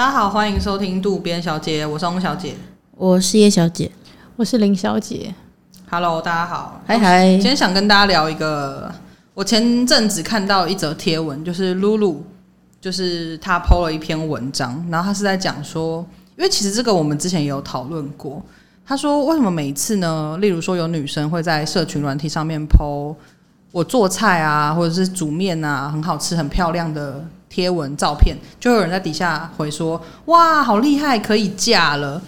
大家好，欢迎收听渡边小姐，我是翁小姐，我是叶小姐，我是林小姐。Hello，大家好，嗨嗨。今天想跟大家聊一个，我前阵子看到一则贴文，就是露露，就是她 PO 了一篇文章，然后她是在讲说，因为其实这个我们之前也有讨论过。她说，为什么每一次呢？例如说有女生会在社群软体上面 PO 我做菜啊，或者是煮面啊，很好吃、很漂亮的。贴文照片，就有人在底下回说：“哇，好厉害，可以嫁了。”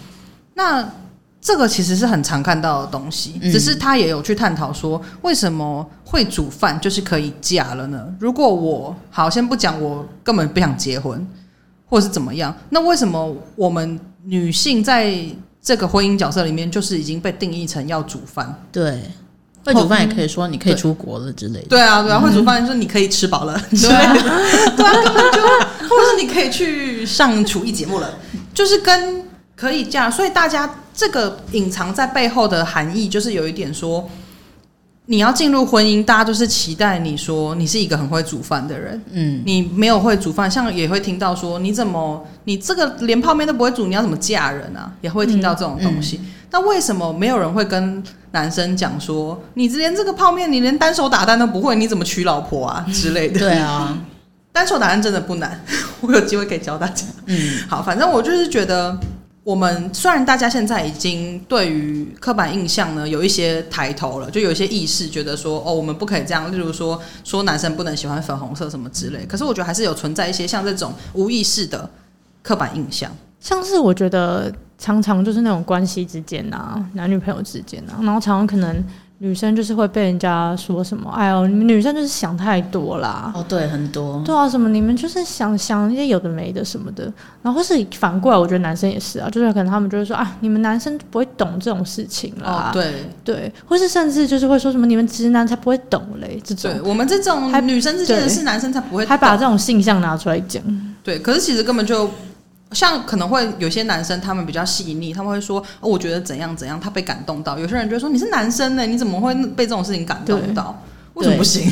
那这个其实是很常看到的东西，只是他也有去探讨说，为什么会煮饭就是可以嫁了呢？如果我好，先不讲，我根本不想结婚，或者是怎么样，那为什么我们女性在这个婚姻角色里面，就是已经被定义成要煮饭？对。会煮饭也可以说你可以出国了之类的。对，啊，对啊，会煮饭说你可以吃饱了之类的。对啊，根本就，或者是你可以去上厨艺节目了，就是跟可以这样。所以大家这个隐藏在背后的含义，就是有一点说，你要进入婚姻，大家都是期待你说你是一个很会煮饭的人。嗯，你没有会煮饭，像也会听到说你怎么你这个连泡面都不会煮，你要怎么嫁人啊？也会听到这种东西。那为什么没有人会跟男生讲说，你连这个泡面，你连单手打蛋都不会，你怎么娶老婆啊之类的？对啊，单手打蛋真的不难，我有机会可以教大家。嗯，好，反正我就是觉得，我们虽然大家现在已经对于刻板印象呢有一些抬头了，就有一些意识，觉得说哦，我们不可以这样，例如说说男生不能喜欢粉红色什么之类。可是我觉得还是有存在一些像这种无意识的刻板印象，像是我觉得。常常就是那种关系之间啊，男女朋友之间啊，然后常常可能女生就是会被人家说什么，哎呦，你们女生就是想太多啦。哦，对，很多。对啊，什么你们就是想想一些有的没的什么的，然后或是反过来，我觉得男生也是啊，就是可能他们就会说啊，你们男生不会懂这种事情啦。哦，对对，或是甚至就是会说什么你们直男才不会懂嘞，这种。对，我们这种还女生之间的事，男生才不会懂，还把这种性向拿出来讲。对，可是其实根本就。像可能会有些男生，他们比较细腻，他们会说：“哦，我觉得怎样怎样，他被感动到。”有些人就会说：“你是男生呢，你怎么会被这种事情感动到？为什么不行？”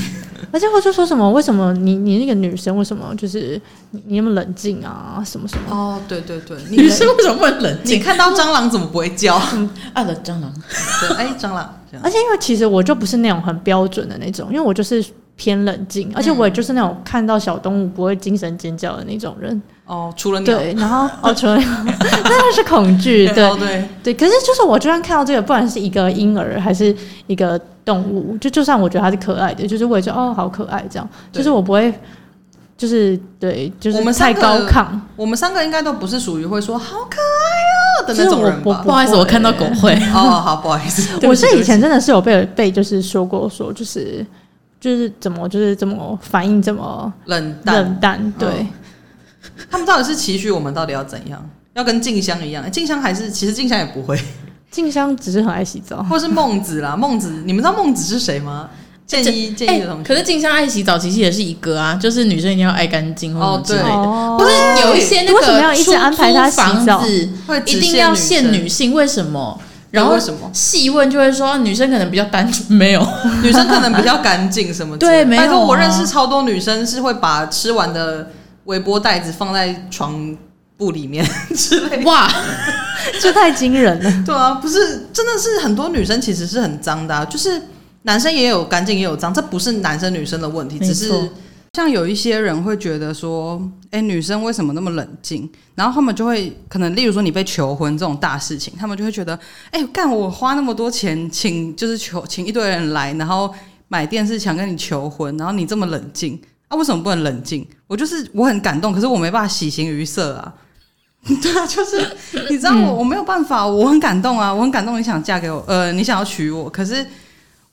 而且我就说什么：“为什么你你那个女生为什么就是你，你那么冷静啊？什么什么？”哦，对对对，女生为什么会冷静？你看到蟑螂怎么不会叫？爱了蟑螂，对，哎，蟑螂。而且因为其实我就不是那种很标准的那种，因为我就是偏冷静，而且我也就是那种看到小动物不会精神尖叫的那种人。哦，除了鸟，对，然后哦，除了鸟，那是恐惧，对对对。可是就是我就算看到这个，不管是一个婴儿还是一个动物，就就算我觉得它是可爱的，就是我也觉得哦，好可爱这样。就是我不会，就是对，就是我们太高亢。我们三个应该都不是属于会说好可爱哦的那种人吧？不好意思，我看到狗会。哦，好，不好意思。我是以前真的是有被被就是说过说就是就是怎么就是怎么反应这么冷淡冷淡，对。他们到底是期许我们到底要怎样？要跟静香一样？静香还是其实静香也不会。静香只是很爱洗澡，或是孟子啦。孟子，你们知道孟子是谁吗？建一建一的同学。可是静香爱洗澡，其实也是一个啊，就是女生一定要爱干净哦，之类的。哦、不是有一些那个为什么要一直安排他洗澡？会一定要限女性？为什么？然后为什么细问就会说女生可能比较单纯，没有 女生可能比较干净什么？对，没有、啊。我认识超多女生是会把吃完的。微波袋子放在床布里面 之类的，哇，这太惊人了。对啊，不是，真的是很多女生其实是很脏的啊，就是男生也有干净也有脏，这不是男生女生的问题，只是像有一些人会觉得说，哎，女生为什么那么冷静？然后他们就会可能，例如说你被求婚这种大事情，他们就会觉得，哎，干我花那么多钱请就是求请一堆人来，然后买电视墙跟你求婚，然后你这么冷静。啊，为什么不能冷静？我就是我很感动，可是我没办法喜形于色啊。对啊，就是你知道我我没有办法，我很感动啊，我很感动，你想嫁给我，呃，你想要娶我，可是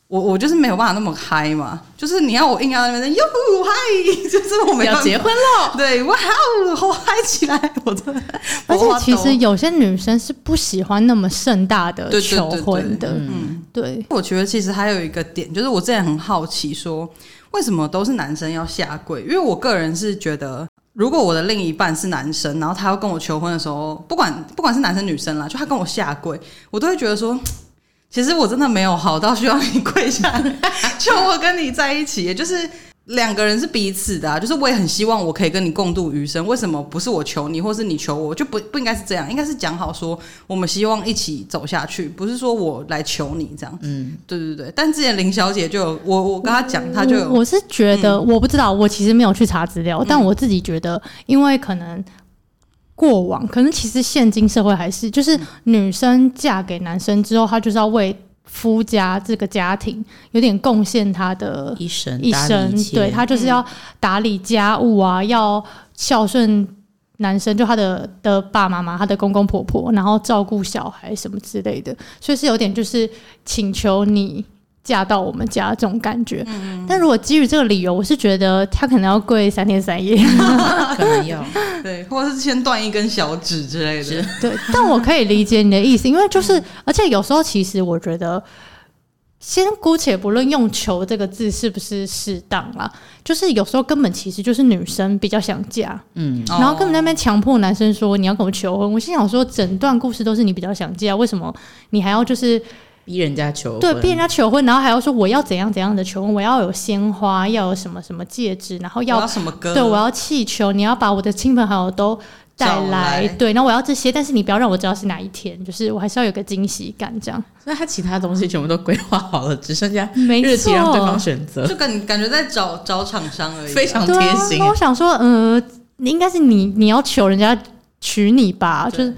我我就是没有办法那么嗨嘛。就是你要我硬要在那边哟嗨，就是我们要结婚了，对，哇哦，好嗨起来，我真的。而且其实有些女生是不喜欢那么盛大的求婚的，嗯，对。我觉得其实还有一个点，就是我之前很好奇说。为什么都是男生要下跪？因为我个人是觉得，如果我的另一半是男生，然后他要跟我求婚的时候，不管不管是男生女生啦，就他跟我下跪，我都会觉得说，其实我真的没有好到需要你跪下来 求我跟你在一起。也就是两个人是彼此的啊，就是我也很希望我可以跟你共度余生。为什么不是我求你，或是你求我？就不不应该是这样，应该是讲好说，我们希望一起走下去，不是说我来求你这样。嗯，对对对。但之前林小姐就有我，我跟她讲，她就有我，我是觉得、嗯、我不知道，我其实没有去查资料，但我自己觉得，因为可能过往，可能其实现今社会还是，就是女生嫁给男生之后，她就是要为。夫家这个家庭有点贡献，他的一生一生，对，他就是要打理家务啊，嗯、要孝顺男生，就他的的爸爸妈妈，他的公公婆婆，然后照顾小孩什么之类的，所以是有点就是请求你。嫁到我们家这种感觉，嗯、但如果基于这个理由，我是觉得他可能要跪三天三夜，可能要。对，或者是先断一根小指之类的。对，但我可以理解你的意思，因为就是，而且有时候其实我觉得，先姑且不论用“求”这个字是不是适当啦，就是有时候根本其实就是女生比较想嫁，嗯，然后根本那边强迫男生说你要跟我求婚，我心想说，整段故事都是你比较想嫁，为什么你还要就是？逼人家求婚，对，逼人家求婚，然后还要说我要怎样怎样的求婚，我要有鲜花，要有什么什么戒指，然后要，要什么歌？对，我要气球，你要把我的亲朋好友都带来，来对，然后我要这些，但是你不要让我知道是哪一天，就是我还是要有个惊喜感，这样。那他其他东西全部都规划好了，只剩下日期让对方选择，就感感觉在找找厂商而已，非常贴心。我想说，呃，应该是你你要求人家娶你吧？就是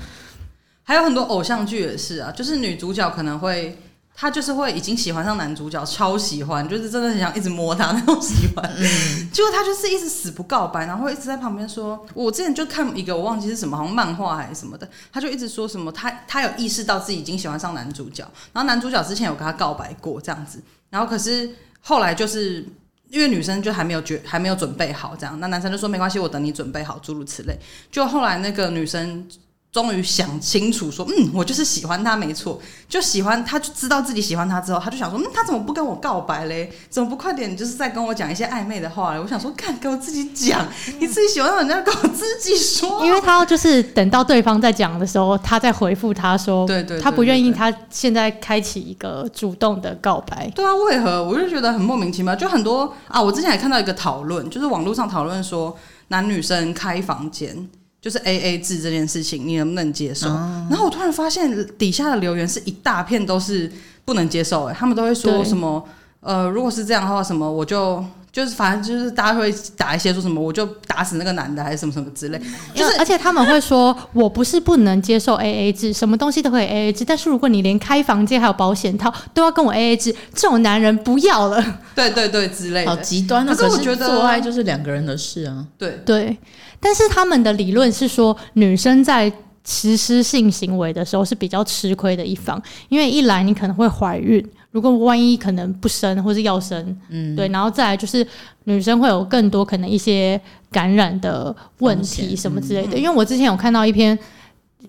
还有很多偶像剧也是啊，就是女主角可能会。她就是会已经喜欢上男主角，超喜欢，就是真的很想一直摸他那种喜欢。嗯，结果他就是一直死不告白，然后一直在旁边说：“我之前就看一个，我忘记是什么，好像漫画还是什么的。”他就一直说什么他他有意识到自己已经喜欢上男主角，然后男主角之前有跟他告白过这样子，然后可是后来就是因为女生就还没有觉还没有准备好这样，那男生就说没关系，我等你准备好，诸如此类。就后来那个女生。终于想清楚，说，嗯，我就是喜欢他，没错，就喜欢他，就知道自己喜欢他之后，他就想说，嗯，他怎么不跟我告白嘞？怎么不快点，就是在跟我讲一些暧昧的话嘞？我想说，看，跟我自己讲，你自己喜欢人家，跟我自己说，因为他就是等到对方在讲的时候，他再回复他说，对对，他不愿意，他现在开启一个主动的告白。对啊，为何？我就觉得很莫名其妙，就很多啊，我之前还看到一个讨论，就是网络上讨论说，男女生开房间。就是 A A 制这件事情，你能不能接受？嗯、然后我突然发现底下的留言是一大片都是不能接受，哎，他们都会说什么？呃，如果是这样的话，什么我就就是反正就是大家会打一些说什么，我就打死那个男的，还是什么什么之类。就是而且他们会说，我不是不能接受 A A 制，什么东西都可以 A A 制，但是如果你连开房间还有保险套都要跟我 A A 制，这种男人不要了。对对对，之类的。好极端啊！可是我觉得做爱就是两个人的事啊。对对。但是他们的理论是说，女生在实施性行为的时候是比较吃亏的一方，因为一来你可能会怀孕，如果万一可能不生或是要生，嗯，对，然后再来就是女生会有更多可能一些感染的问题什么之类的。因为我之前有看到一篇。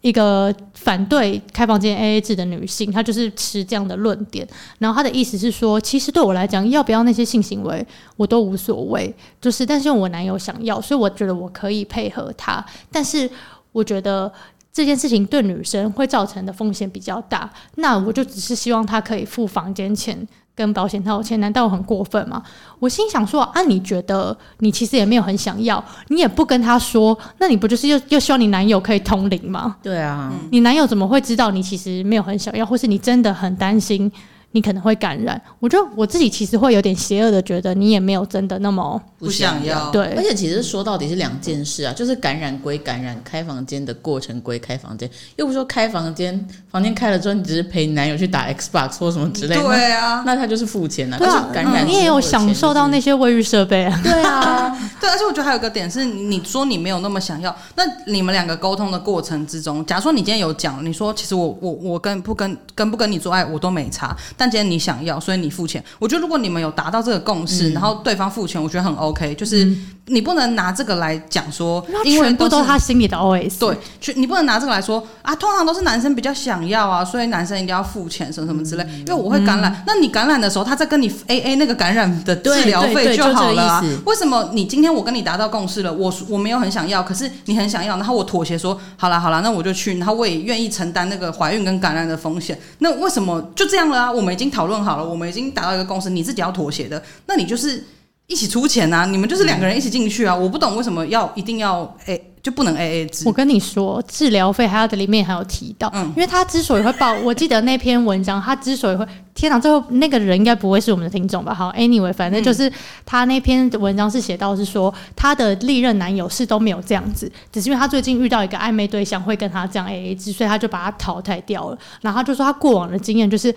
一个反对开房间 AA 制的女性，她就是持这样的论点。然后她的意思是说，其实对我来讲，要不要那些性行为我都无所谓，就是但是我男友想要，所以我觉得我可以配合他。但是我觉得这件事情对女生会造成的风险比较大，那我就只是希望他可以付房间钱。跟保险套钱，难道我很过分吗？我心想说啊，你觉得你其实也没有很想要，你也不跟他说，那你不就是又又希望你男友可以通灵吗？对啊，你男友怎么会知道你其实没有很想要，或是你真的很担心？你可能会感染，我觉得我自己其实会有点邪恶的觉得你也没有真的那么不想要，对，而且其实说到底是两件事啊，就是感染归感染，开房间的过程归开房间，又不是说开房间，房间开了之后你只是陪男友去打 Xbox 或什么之类的，对啊，那他就是付钱啊，对啊，感染、嗯、你也有享受到那些卫浴设备啊，对啊，对，而且我觉得还有一个点是，你说你没有那么想要，那你们两个沟通的过程之中，假如说你今天有讲，你说其实我我我跟不跟跟不跟你做爱我都没差，但今天你想要。所以你付钱，我觉得如果你们有达到这个共识，嗯、然后对方付钱，我觉得很 OK。就是你不能拿这个来讲说，因为全部都是他心里的 OS。对，你不能拿这个来说啊，通常都是男生比较想要啊，所以男生一定要付钱什么什么之类。因为我会感染，嗯、那你感染的时候，他在跟你 AA 那个感染的治疗费就好了啊。为什么你今天我跟你达到共识了，我我没有很想要，可是你很想要，然后我妥协说好了好了，那我就去，然后我也愿意承担那个怀孕跟感染的风险。那为什么就这样了啊？我们已经讨论好了。我们已经达到一个共识，你自己要妥协的，那你就是一起出钱啊，你们就是两个人一起进去啊，我不懂为什么要一定要 A 就不能 A A 制。我跟你说，治疗费还有的里面还有提到，嗯，因为他之所以会报，我记得那篇文章，他之所以会，天哪，最后那个人应该不会是我们的听众吧？好，Anyway，反正就是他那篇文章是写到是说，他的历任男友是都没有这样子，只是因为他最近遇到一个暧昧对象会跟他这样 A A 制，所以他就把他淘汰掉了。然后他就说他过往的经验就是，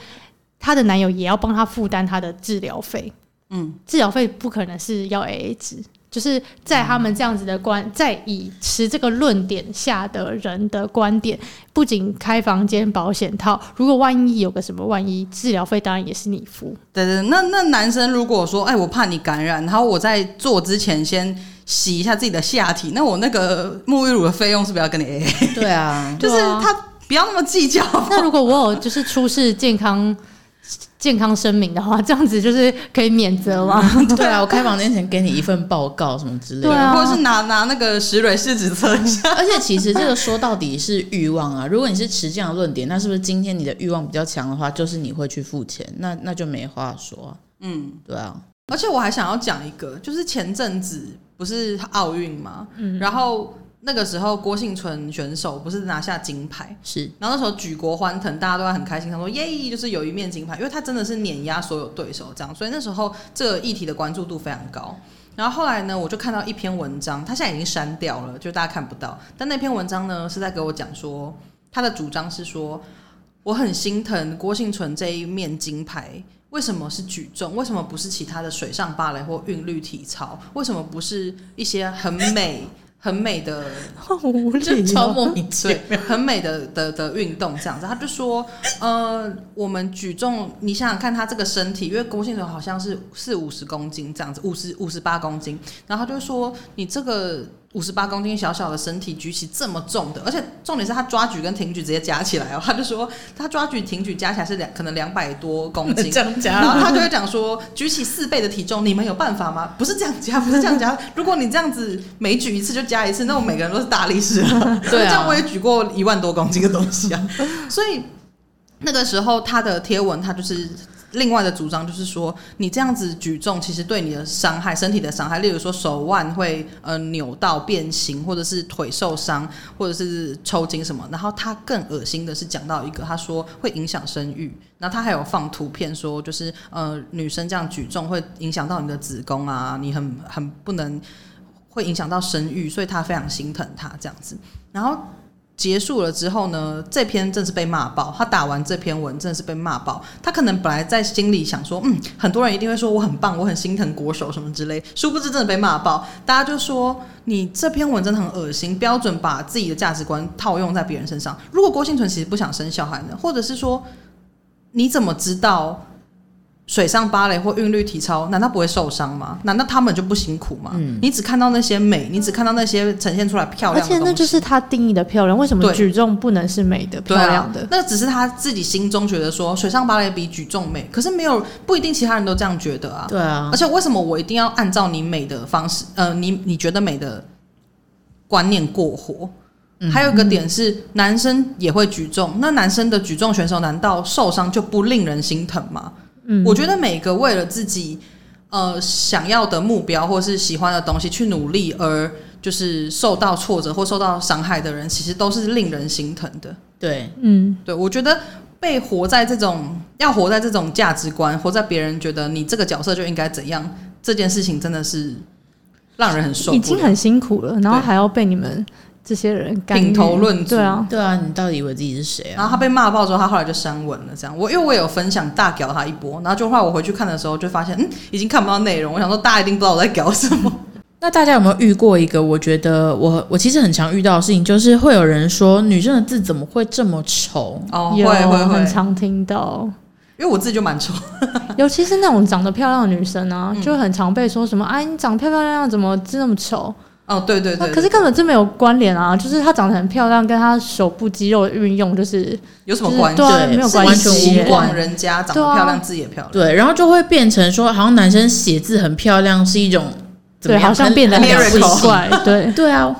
他的男友也要帮他负担他的治疗费。嗯，治疗费不可能是要 AA 制，就是在他们这样子的观，在以持这个论点下的人的观点，不仅开房间保险套，如果万一有个什么万一，治疗费当然也是你付。对对，那那男生如果说，哎，我怕你感染，然后我在做之前先洗一下自己的下体，那我那个沐浴乳的费用是不是要跟你 AA？对啊，就是他不要那么计较。那如果我有就是出示健康。健康声明的话，这样子就是可以免责吗？对啊，我开房间前给你一份报告什么之类的，对啊，或者是拿拿那个石蕊试纸测一下。而且其实这个说到底是欲望啊，如果你是持这样的论点，那是不是今天你的欲望比较强的话，就是你会去付钱？那那就没话说啊。嗯，对啊。而且我还想要讲一个，就是前阵子不是奥运嘛？嗯，然后。那个时候，郭幸存选手不是拿下金牌，是，然后那时候举国欢腾，大家都很开心，他说耶，就是有一面金牌，因为他真的是碾压所有对手这样，所以那时候这个议题的关注度非常高。然后后来呢，我就看到一篇文章，他现在已经删掉了，就大家看不到。但那篇文章呢，是在给我讲说，他的主张是说，我很心疼郭幸存这一面金牌，为什么是举重？为什么不是其他的水上芭蕾或韵律体操？为什么不是一些很美？很美的，无理就超莫名其妙，对，很美的的的运动这样子。他就说，呃，我们举重，你想想看，他这个身体，因为郭婞淳好像是四五十公斤这样子，五十五十八公斤，然后他就说，你这个。五十八公斤小小的身体举起这么重的，而且重点是他抓举跟挺举直接加起来哦，他就说他抓举挺举加起来是两可能两百多公斤，这样加，然后他就会讲说举起四倍的体重，你们有办法吗？不是这样加，不是这样加。如果你这样子每举一次就加一次，那我每个人都是大力士了。对啊，这样我也举过一万多公斤的东西啊。所以那个时候他的贴文，他就是。另外的主张就是说，你这样子举重，其实对你的伤害、身体的伤害，例如说手腕会呃扭到变形，或者是腿受伤，或者是抽筋什么。然后他更恶心的是讲到一个，他说会影响生育。那他还有放图片说，就是呃女生这样举重会影响到你的子宫啊，你很很不能会影响到生育，所以他非常心疼他这样子。然后。结束了之后呢，这篇真是被骂爆。他打完这篇文，真的是被骂爆。他可能本来在心里想说，嗯，很多人一定会说我很棒，我很心疼国手什么之类。殊不知真的被骂爆。大家就说你这篇文真的很恶心，标准把自己的价值观套用在别人身上。如果郭婞淳其实不想生小孩呢，或者是说你怎么知道？水上芭蕾或韵律体操，难道不会受伤吗？难道他们就不辛苦吗？嗯，你只看到那些美，你只看到那些呈现出来漂亮的那就是他定义的漂亮。为什么举重不能是美的、漂亮的？啊、那只是他自己心中觉得说水上芭蕾比举重美，可是没有不一定其他人都这样觉得啊。对啊，而且为什么我一定要按照你美的方式？呃，你你觉得美的观念过活？嗯、还有一个点是，男生也会举重，那男生的举重选手难道受伤就不令人心疼吗？嗯，我觉得每个为了自己呃想要的目标或是喜欢的东西去努力，而就是受到挫折或受到伤害的人，其实都是令人心疼的。对，嗯，对，我觉得被活在这种要活在这种价值观，活在别人觉得你这个角色就应该怎样，这件事情真的是让人很受，已经很辛苦了，然后还要被你们。这些人品头论足，对啊，对啊，你到底以为自己是谁啊？然后他被骂爆之后，他后来就删文了。这样，我因为我有分享大屌他一波，然后就后来我回去看的时候，就发现嗯，已经看不到内容。我想说，大家一定不知道我在屌什么。那大家有没有遇过一个？我觉得我我其实很常遇到的事情，就是会有人说女生的字怎么会这么丑？哦，会会会，很常听到。因为我自己就蛮丑，尤其是那种长得漂亮的女生啊，就很常被说什么：“哎，你长得漂漂亮亮，怎么字那么丑？”哦，对对对，可是根本就没有关联啊！就是她长得很漂亮，跟她手部肌肉的运用就是有什么关系？对，没有关系，完全无关。人家长得漂亮，字也漂亮，对，然后就会变成说，好像男生写字很漂亮是一种，对，好像变得很奇怪，对对啊，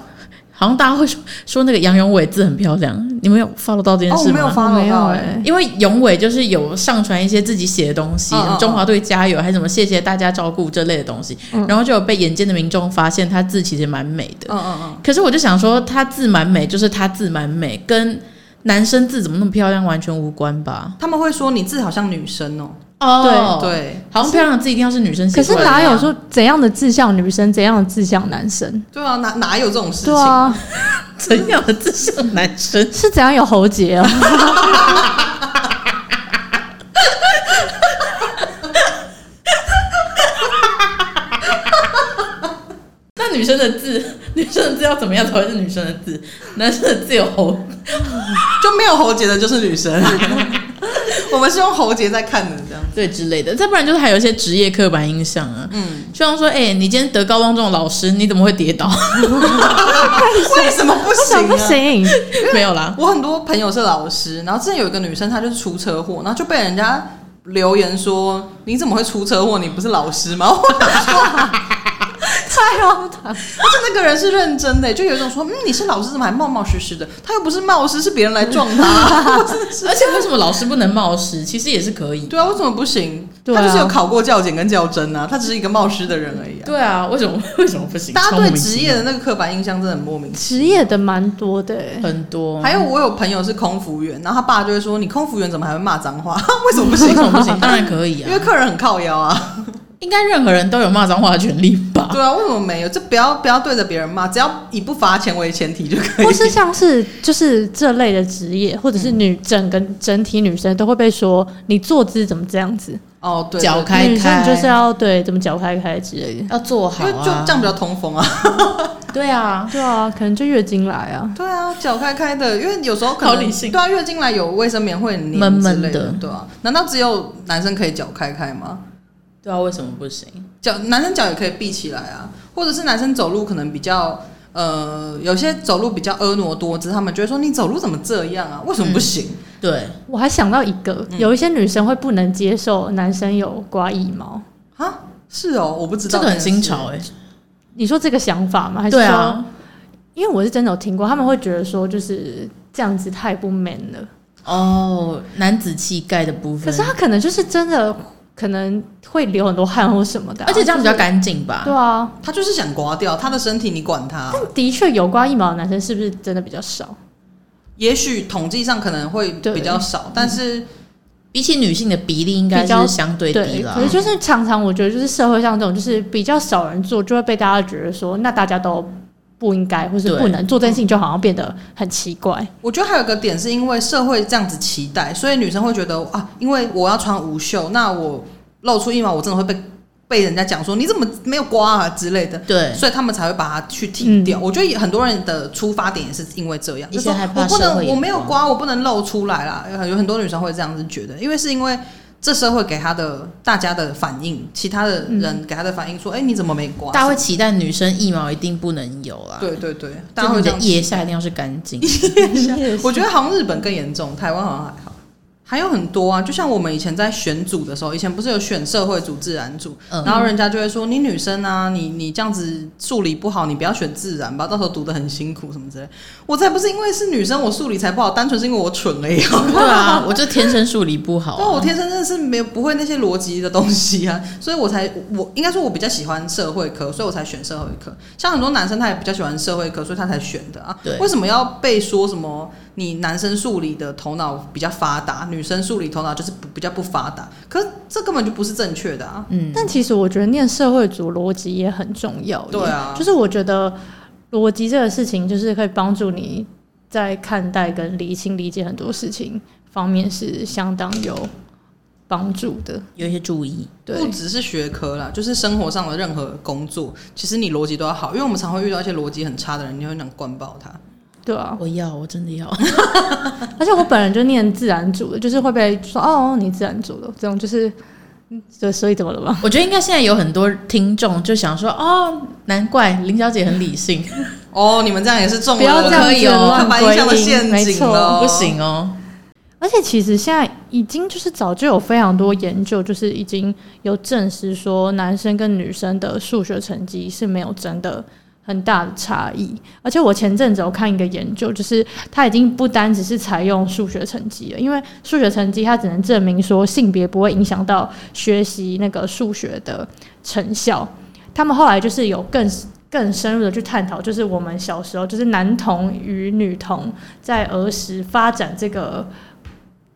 好像大家会说说那个杨永伟字很漂亮，你们有 follow 到这件事吗？哦、没有 follow 到哎、欸，因为永伟就是有上传一些自己写的东西，哦、中华队加油，还是什么谢谢大家照顾这类的东西，嗯、然后就有被眼尖的民众发现他字其实蛮美的。嗯嗯嗯。可是我就想说，他字蛮美，就是他字蛮美，跟男生字怎么那么漂亮完全无关吧？他们会说你字好像女生哦。哦，对对，好像漂亮的字一定要是女生写。可是哪有说怎样的志向女生，怎样的志向男生？对啊，哪哪有这种事情？对啊，怎样的志向男生？是怎样有喉结啊？女生的字，女生的字要怎么样才会是女生的字？男生的字有喉，就没有喉结的就是女生。我们是用喉结在看的，这样对之类的。再不然就是还有一些职业刻板印象啊。嗯，就像说，哎、欸，你今天德高望重的老师，你怎么会跌倒？为什么不行？不行，没有啦。我很多朋友是老师，然后之前有一个女生，她就是出车祸，然后就被人家留言说：“你怎么会出车祸？你不是老师吗？”我太荒唐！而且那个人是认真的，就有一种说，嗯，你是老师，怎么还冒冒失失的？他又不是冒失，是别人来撞他。而且为什么老师不能冒失？其实也是可以。对啊，为什么不行？他就是有考过教检跟教甄啊，他只是一个冒失的人而已啊。对啊，为什么 为什么不行？大家对职业的那个刻板印象真的很莫名其妙。职业的蛮多的，很多。还有我有朋友是空服员，然后他爸就会说，你空服员怎么还会骂脏话？为什么不行？为什么不行？当然可以啊，因为客人很靠腰啊。应该任何人都有骂脏话的权利吧？对啊，为什么没有？就不要不要对着别人骂，只要以不罚钱为前提就可以。或是像是就是这类的职业，或者是女整个整体女生都会被说你坐姿怎么这样子？哦，对，脚开开，女生就是要对怎么脚开开之类的，要坐好啊，因为就这样比较通风啊。对啊，对啊，可能就月经来啊。对啊，脚开开的，因为有时候可能好理性。对啊，月经来有卫生棉会黏闷闷的，对啊。难道只有男生可以脚开开吗？对啊，为什么不行？脚男生脚也可以闭起来啊，或者是男生走路可能比较呃，有些走路比较婀娜多姿，他们就会说你走路怎么这样啊？为什么不行？嗯、对，我还想到一个，有一些女生会不能接受男生有刮腋毛啊？是哦，我不知道，这个很新潮哎、欸。你说这个想法吗？还是说？啊、因为我是真的有听过，他们会觉得说就是这样子太不 man 了哦，男子气概的部分。可是他可能就是真的。可能会流很多汗或什么的，而且这样比较干净吧？对啊，他就是想刮掉他的身体，你管他。但的确有刮腋毛的男生是不是真的比较少？也许统计上可能会比较少，但是比起女性的比例应该是相对低了。可是就是常常我觉得就是社会上这种就是比较少人做，就会被大家觉得说那大家都。不应该，或是不能做这件事情，就好像变得很奇怪。我觉得还有一个点，是因为社会这样子期待，所以女生会觉得啊，因为我要穿无袖，那我露出一毛，我真的会被被人家讲说你怎么没有刮啊之类的。对，所以他们才会把它去剃掉。嗯、我觉得很多人的出发点也是因为这样，就是说我不能，我没有刮，我不能露出来啦。有很多女生会这样子觉得，因为是因为。这社会给他的大家的反应，其他的人给他的反应说：“哎、嗯，你怎么没刮？”大家会期待女生腋毛一定不能有啦。对对对，大家会觉得腋下一定要是干净。我觉得好像日本更严重，台湾好像还好。还有很多啊，就像我们以前在选组的时候，以前不是有选社会组、自然组，嗯、然后人家就会说：“你女生啊，你你这样子数理不好，你不要选自然吧，到时候读的很辛苦什么之类。”我才不是因为是女生，我数理才不好，单纯是因为我蠢而已。对啊，我就天生数理不好、啊。对，我天生真的是没有不会那些逻辑的东西啊，所以我才我应该说，我比较喜欢社会科，所以我才选社会科。像很多男生他也比较喜欢社会科，所以他才选的啊。对，为什么要被说什么？你男生数理的头脑比较发达，女生数理头脑就是比较不发达，可是这根本就不是正确的啊。嗯，但其实我觉得念社会组逻辑也很重要。对啊，就是我觉得逻辑这个事情，就是可以帮助你在看待跟理清理解很多事情方面是相当有帮助的，有一些注意。对，不只是学科啦，就是生活上的任何工作，其实你逻辑都要好，因为我们常会遇到一些逻辑很差的人，你会想灌爆他。对啊，我要，我真的要。而且我本人就念自然组的，就是会被说哦，你自然组的这种，就是，就所以怎么了吧？我觉得应该现在有很多听众就想说，哦，难怪林小姐很理性。哦，你们这样也是中了，不要这样子刻板印象的陷阱了，不行哦。而且其实现在已经就是早就有非常多研究，就是已经有证实说，男生跟女生的数学成绩是没有真的很大的差异。而且我前阵子有看一个研究，就是它已经不单只是采用数学成绩了，因为数学成绩它只能证明说性别不会影响到学习那个数学的成效。他们后来就是有更更深入的去探讨，就是我们小时候，就是男童与女童在儿时发展这个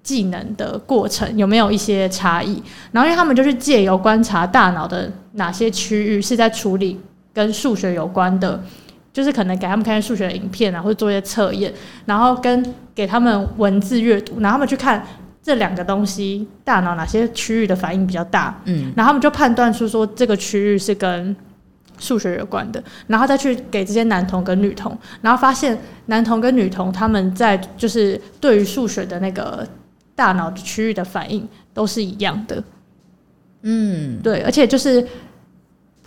技能的过程有没有一些差异？然后，因为他们就是借由观察大脑的哪些区域是在处理跟数学有关的，就是可能给他们看数学的影片啊，或者做一些测验，然后跟给他们文字阅读，然后他们去看这两个东西大脑哪些区域的反应比较大，嗯，然后他们就判断出说这个区域是跟数学有关的，然后再去给这些男童跟女童，然后发现男童跟女童他们在就是对于数学的那个大脑区域的反应都是一样的，嗯，对，而且就是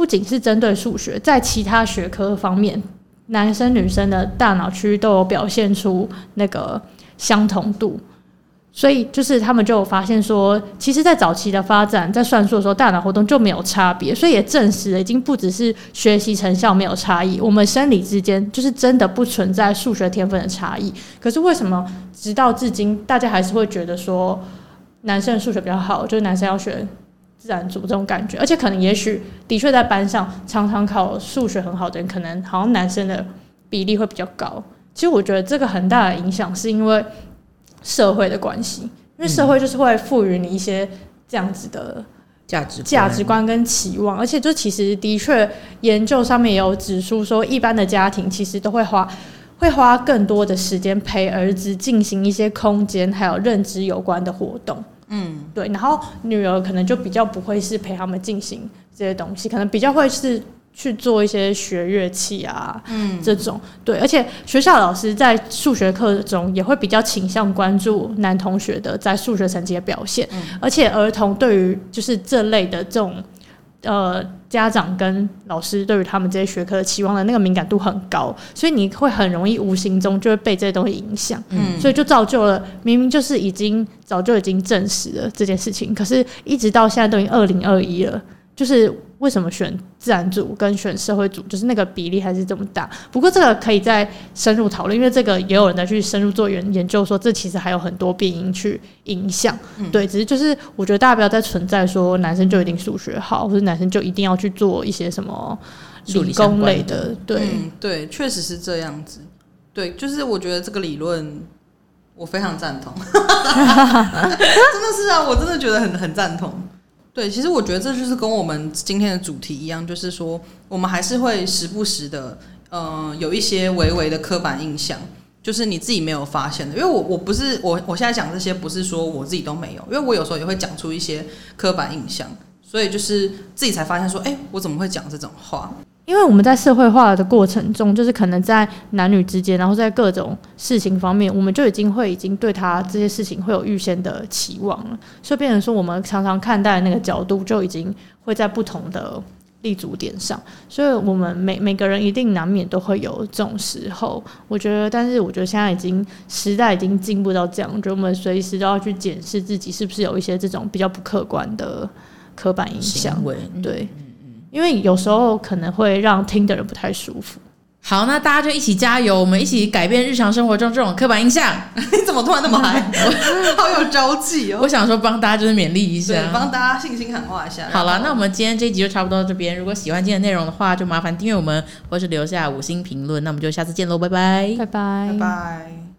不仅是针对数学，在其他学科方面，男生女生的大脑区都有表现出那个相同度。所以就是他们就发现说，其实，在早期的发展，在算术的时候，大脑活动就没有差别，所以也证实了，已经不只是学习成效没有差异，我们生理之间就是真的不存在数学天分的差异。可是为什么直到至今，大家还是会觉得说，男生数学比较好，就是男生要学自然组这种感觉？而且可能也许的确在班上常常考数学很好的人，可能好像男生的比例会比较高。其实我觉得这个很大的影响是因为。社会的关系，因为社会就是会赋予你一些这样子的价值价值观跟期望，而且就其实的确研究上面也有指出说，一般的家庭其实都会花会花更多的时间陪儿子进行一些空间还有认知有关的活动，嗯，对，然后女儿可能就比较不会是陪他们进行这些东西，可能比较会是。去做一些学乐器啊，嗯，这种。对，而且学校老师在数学课中也会比较倾向关注男同学的在数学成绩的表现，嗯，而且儿童对于就是这类的这种呃家长跟老师对于他们这些学科的期望的那个敏感度很高，所以你会很容易无形中就会被这些东西影响，嗯，所以就造就了明明就是已经早就已经证实了这件事情，可是一直到现在都已经二零二一了。就是为什么选自然组跟选社会组，就是那个比例还是这么大。不过这个可以再深入讨论，因为这个也有人在去深入做研研究，说这其实还有很多变因去影响。嗯、对，只是就是我觉得大家不要再存在说男生就一定数学好，或者男生就一定要去做一些什么理工类的。的对、嗯，对，确实是这样子。对，就是我觉得这个理论我非常赞同，真的是啊，我真的觉得很很赞同。对，其实我觉得这就是跟我们今天的主题一样，就是说我们还是会时不时的，嗯、有一些微微的刻板印象，就是你自己没有发现的。因为我我不是我我现在讲这些，不是说我自己都没有，因为我有时候也会讲出一些刻板印象，所以就是自己才发现说，哎，我怎么会讲这种话？因为我们在社会化的过程中，就是可能在男女之间，然后在各种事情方面，我们就已经会已经对他这些事情会有预先的期望了，所以变成说我们常常看待的那个角度就已经会在不同的立足点上，所以我们每每个人一定难免都会有这种时候。我觉得，但是我觉得现在已经时代已经进步到这样，我觉得我们随时都要去检视自己是不是有一些这种比较不客观的刻板印象，对。因为有时候可能会让听的人不太舒服。好，那大家就一起加油，我们一起改变日常生活中这种刻板印象。你 怎么突然那么嗨？好有朝气哦！我想说帮大家就是勉励一下，帮大家信心喊话一下。好了，那我们今天这一集就差不多到这边。如果喜欢今天的内容的话，就麻烦订阅我们，或是留下五星评论。那我们就下次见喽，拜拜，拜拜，拜拜。